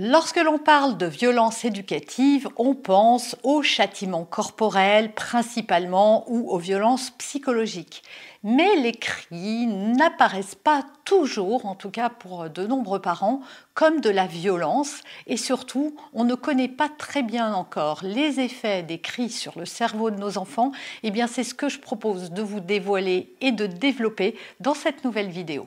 Lorsque l'on parle de violence éducative, on pense aux châtiments corporels principalement ou aux violences psychologiques. Mais les cris n'apparaissent pas toujours, en tout cas pour de nombreux parents, comme de la violence et surtout, on ne connaît pas très bien encore les effets des cris sur le cerveau de nos enfants. Eh bien, c'est ce que je propose de vous dévoiler et de développer dans cette nouvelle vidéo.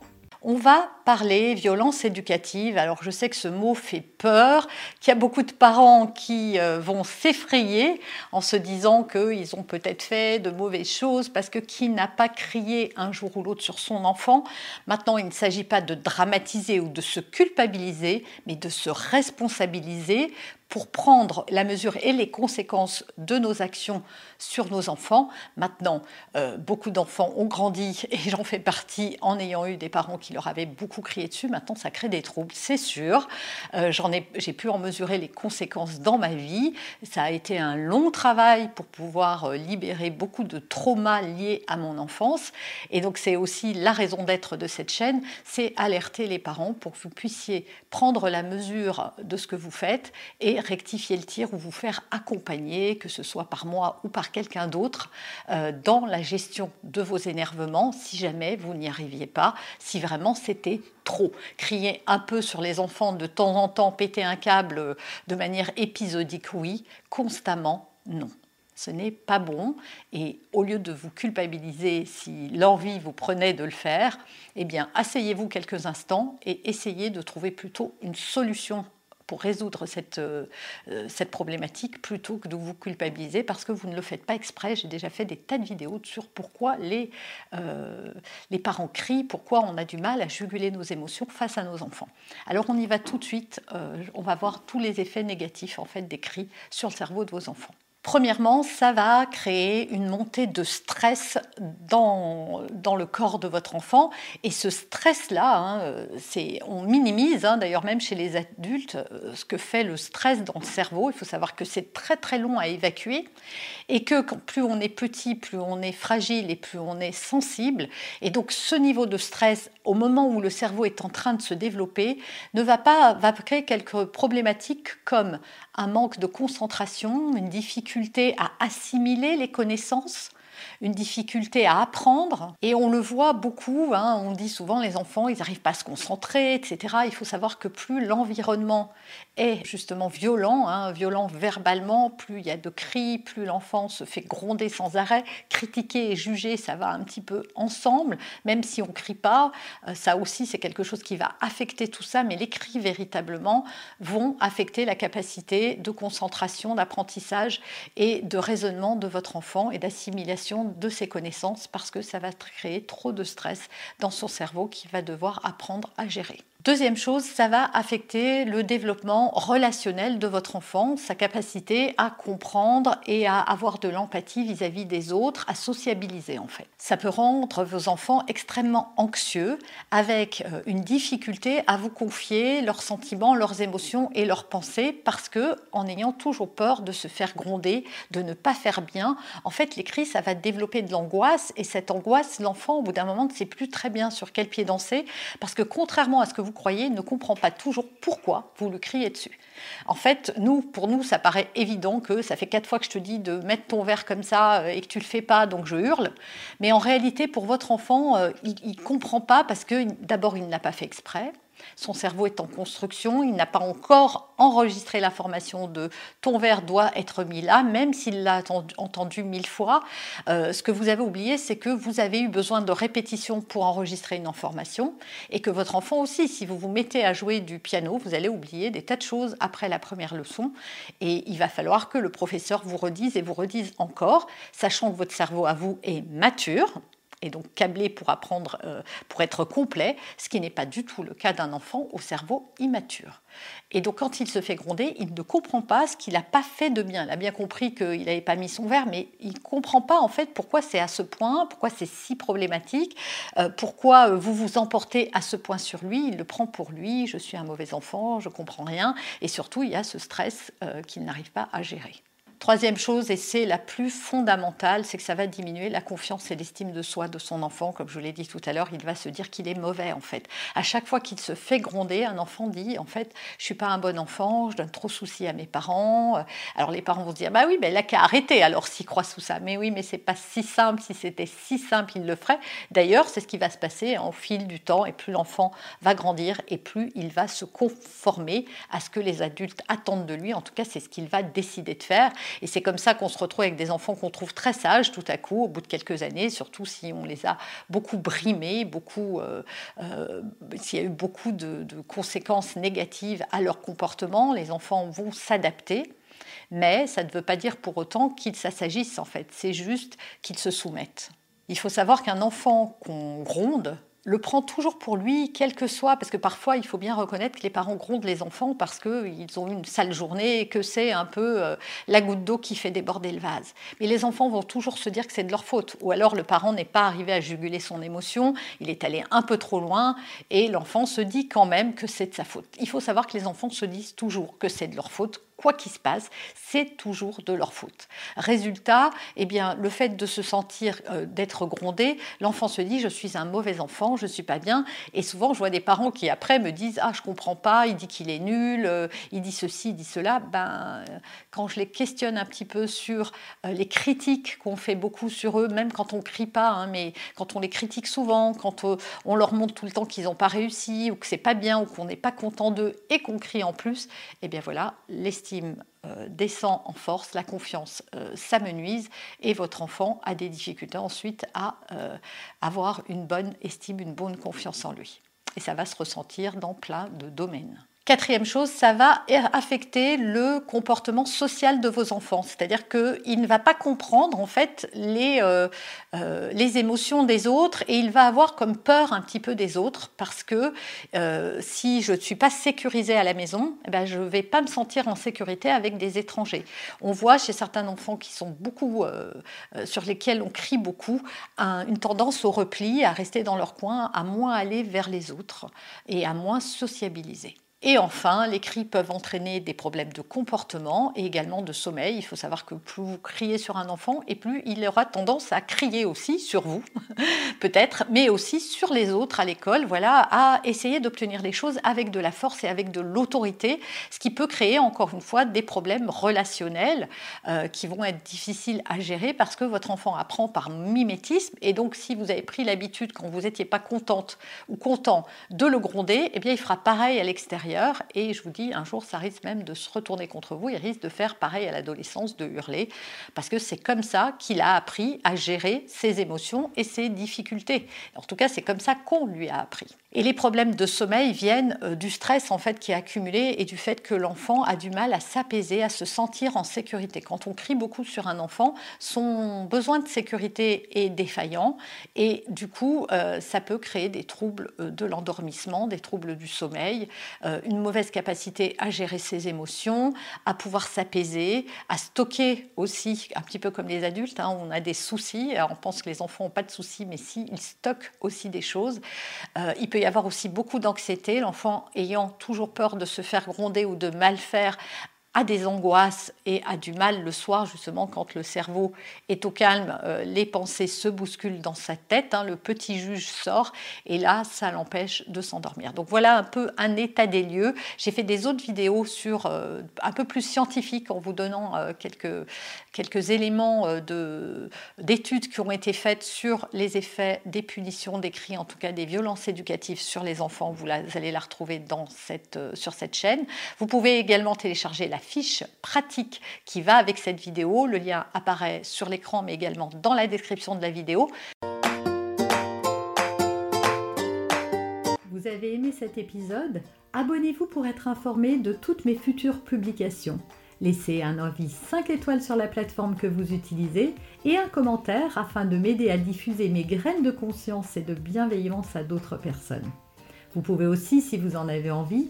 On va parler violence éducative. Alors je sais que ce mot fait peur, qu'il y a beaucoup de parents qui euh, vont s'effrayer en se disant qu'ils ont peut-être fait de mauvaises choses parce que qui n'a pas crié un jour ou l'autre sur son enfant Maintenant, il ne s'agit pas de dramatiser ou de se culpabiliser, mais de se responsabiliser pour prendre la mesure et les conséquences de nos actions sur nos enfants. Maintenant, euh, beaucoup d'enfants ont grandi et j'en fais partie en ayant eu des parents qui leur avaient beaucoup crié dessus. Maintenant, ça crée des troubles, c'est sûr. Euh, j'ai pu en mesurer les conséquences dans ma vie. Ça a été un long travail pour pouvoir euh, libérer beaucoup de traumas liés à mon enfance. Et donc, c'est aussi la raison d'être de cette chaîne, c'est alerter les parents pour que vous puissiez prendre la mesure de ce que vous faites et rectifier le tir ou vous faire accompagner, que ce soit par moi ou par quelqu'un d'autre, euh, dans la gestion de vos énervements, si jamais vous n'y arriviez pas, si vraiment c'était trop. Crier un peu sur les enfants de temps en temps, péter un câble euh, de manière épisodique, oui, constamment, non ce n'est pas bon. Et au lieu de vous culpabiliser si l'envie vous prenait de le faire, eh bien, asseyez-vous quelques instants et essayez de trouver plutôt une solution pour résoudre cette, euh, euh, cette problématique plutôt que de vous culpabiliser parce que vous ne le faites pas exprès. J'ai déjà fait des tas de vidéos sur pourquoi les, euh, les parents crient, pourquoi on a du mal à juguler nos émotions face à nos enfants. Alors on y va tout de suite, on va voir tous les effets négatifs en fait des cris sur le cerveau de vos enfants. Premièrement, ça va créer une montée de stress dans, dans le corps de votre enfant. Et ce stress-là, hein, on minimise, hein, d'ailleurs même chez les adultes, euh, ce que fait le stress dans le cerveau. Il faut savoir que c'est très très long à évacuer et que plus on est petit, plus on est fragile et plus on est sensible. Et donc ce niveau de stress, au moment où le cerveau est en train de se développer, ne va pas va créer quelques problématiques comme un manque de concentration, une difficulté à assimiler les connaissances, une difficulté à apprendre. Et on le voit beaucoup, hein, on dit souvent les enfants, ils n'arrivent pas à se concentrer, etc. Il faut savoir que plus l'environnement est justement violent, hein, violent verbalement, plus il y a de cris, plus l'enfant se fait gronder sans arrêt. Critiquer et juger, ça va un petit peu ensemble, même si on ne crie pas. Euh, ça aussi, c'est quelque chose qui va affecter tout ça, mais les cris véritablement vont affecter la capacité de concentration, d'apprentissage et de raisonnement de votre enfant et d'assimilation de ses connaissances parce que ça va créer trop de stress dans son cerveau qui va devoir apprendre à gérer. Deuxième chose, ça va affecter le développement relationnel de votre enfant, sa capacité à comprendre et à avoir de l'empathie vis-à-vis des autres, à sociabiliser en fait. Ça peut rendre vos enfants extrêmement anxieux avec euh, une difficulté à vous confier leurs sentiments, leurs émotions et leurs pensées parce que en ayant toujours peur de se faire gronder, de ne pas faire bien, en fait les cris ça va développer de l'angoisse et cette angoisse l'enfant au bout d'un moment ne sait plus très bien sur quel pied danser parce que contrairement à ce que vous croyez, ne comprend pas toujours pourquoi vous le criez dessus. En fait, nous, pour nous, ça paraît évident que ça fait quatre fois que je te dis de mettre ton verre comme ça euh, et que tu le fais pas, donc je hurle. Mais en réalité, pour votre enfant, euh, il, ne comprend pas parce que d'abord, il ne l'a pas fait exprès. Son cerveau est en construction, il n'a pas encore enregistré l'information de ton verre doit être mis là, même s'il l'a entendu mille fois. Euh, ce que vous avez oublié, c'est que vous avez eu besoin de répétition pour enregistrer une information et que votre enfant aussi, si vous vous mettez à jouer du piano, vous allez oublier des tas de choses après la première leçon et il va falloir que le professeur vous redise et vous redise encore, sachant que votre cerveau à vous est mature et donc câblé pour apprendre, euh, pour être complet, ce qui n'est pas du tout le cas d'un enfant au cerveau immature. Et donc quand il se fait gronder, il ne comprend pas ce qu'il n'a pas fait de bien. Il a bien compris qu'il n'avait pas mis son verre, mais il ne comprend pas en fait pourquoi c'est à ce point, pourquoi c'est si problématique, euh, pourquoi euh, vous vous emportez à ce point sur lui. Il le prend pour lui, je suis un mauvais enfant, je comprends rien, et surtout il y a ce stress qu'il n'arrive pas à gérer. Troisième chose, et c'est la plus fondamentale, c'est que ça va diminuer la confiance et l'estime de soi de son enfant. Comme je l'ai dit tout à l'heure, il va se dire qu'il est mauvais en fait. À chaque fois qu'il se fait gronder, un enfant dit en fait, je suis pas un bon enfant, je donne trop souci à mes parents. Alors les parents vont se dire, bah oui, mais là qu'à arrêter alors s'il croit sous ça. Mais oui, mais c'est pas si simple. Si c'était si simple, il le ferait. D'ailleurs, c'est ce qui va se passer au fil du temps. Et plus l'enfant va grandir, et plus il va se conformer à ce que les adultes attendent de lui. En tout cas, c'est ce qu'il va décider de faire. Et c'est comme ça qu'on se retrouve avec des enfants qu'on trouve très sages tout à coup, au bout de quelques années, surtout si on les a beaucoup brimés, beaucoup, euh, euh, s'il y a eu beaucoup de, de conséquences négatives à leur comportement, les enfants vont s'adapter mais ça ne veut pas dire pour autant qu'ils s'agissent en fait, c'est juste qu'ils se soumettent. Il faut savoir qu'un enfant qu'on gronde, le prend toujours pour lui, quel que soit, parce que parfois il faut bien reconnaître que les parents grondent les enfants parce qu'ils ont eu une sale journée et que c'est un peu euh, la goutte d'eau qui fait déborder le vase. Mais les enfants vont toujours se dire que c'est de leur faute, ou alors le parent n'est pas arrivé à juguler son émotion, il est allé un peu trop loin et l'enfant se dit quand même que c'est de sa faute. Il faut savoir que les enfants se disent toujours que c'est de leur faute quoi qu'il se passe, c'est toujours de leur faute. Résultat, eh bien, le fait de se sentir, euh, d'être grondé, l'enfant se dit je suis un mauvais enfant, je ne suis pas bien. Et souvent, je vois des parents qui après me disent ah je comprends pas, il dit qu'il est nul, euh, il dit ceci, il dit cela. Ben, quand je les questionne un petit peu sur euh, les critiques qu'on fait beaucoup sur eux, même quand on crie pas, hein, mais quand on les critique souvent, quand on leur montre tout le temps qu'ils n'ont pas réussi ou que c'est pas bien ou qu'on n'est pas content d'eux et qu'on crie en plus, eh bien voilà, l'estime euh, descend en force, la confiance euh, s'amenuise et votre enfant a des difficultés ensuite à euh, avoir une bonne estime, une bonne confiance en lui. Et ça va se ressentir dans plein de domaines. Quatrième chose, ça va affecter le comportement social de vos enfants, c'est-à-dire qu'il ne va pas comprendre en fait les, euh, euh, les émotions des autres et il va avoir comme peur un petit peu des autres parce que euh, si je ne suis pas sécurisée à la maison, eh ben, je ne vais pas me sentir en sécurité avec des étrangers. On voit chez certains enfants qui sont beaucoup, sur lesquels on crie beaucoup, une tendance au repli, à rester dans leur coin, à moins aller vers les autres et à moins sociabiliser. Et enfin, les cris peuvent entraîner des problèmes de comportement et également de sommeil. Il faut savoir que plus vous criez sur un enfant, et plus il aura tendance à crier aussi sur vous, peut-être, mais aussi sur les autres à l'école, voilà, à essayer d'obtenir des choses avec de la force et avec de l'autorité, ce qui peut créer encore une fois des problèmes relationnels euh, qui vont être difficiles à gérer parce que votre enfant apprend par mimétisme. Et donc, si vous avez pris l'habitude, quand vous n'étiez pas contente ou content de le gronder, eh bien, il fera pareil à l'extérieur et je vous dis, un jour, ça risque même de se retourner contre vous. Il risque de faire pareil à l'adolescence, de hurler, parce que c'est comme ça qu'il a appris à gérer ses émotions et ses difficultés. En tout cas, c'est comme ça qu'on lui a appris. Et les problèmes de sommeil viennent euh, du stress en fait qui est accumulé et du fait que l'enfant a du mal à s'apaiser, à se sentir en sécurité. Quand on crie beaucoup sur un enfant, son besoin de sécurité est défaillant et du coup, euh, ça peut créer des troubles euh, de l'endormissement, des troubles du sommeil, une mauvaise capacité à gérer ses émotions, à pouvoir s'apaiser, à stocker aussi, un petit peu comme les adultes, hein, on a des soucis. on pense que les enfants n'ont pas de soucis, mais si, ils stockent aussi des choses. il peut avoir aussi beaucoup d'anxiété, l'enfant ayant toujours peur de se faire gronder ou de mal faire a des angoisses et a du mal le soir, justement, quand le cerveau est au calme, euh, les pensées se bousculent dans sa tête, hein, le petit juge sort, et là, ça l'empêche de s'endormir. Donc voilà un peu un état des lieux. J'ai fait des autres vidéos sur euh, un peu plus scientifiques en vous donnant euh, quelques, quelques éléments d'études qui ont été faites sur les effets des punitions, des cris, en tout cas des violences éducatives sur les enfants. Vous, allez la retrouver dans cette, sur cette chaîne. Vous pouvez également télécharger la fiche pratique qui va avec cette vidéo. Le lien apparaît sur l'écran mais également dans la description de la vidéo. Vous avez aimé cet épisode? Abonnez-vous pour être informé de toutes mes futures publications. Laissez un avis 5 étoiles sur la plateforme que vous utilisez et un commentaire afin de m'aider à diffuser mes graines de conscience et de bienveillance à d'autres personnes. Vous pouvez aussi, si vous en avez envie,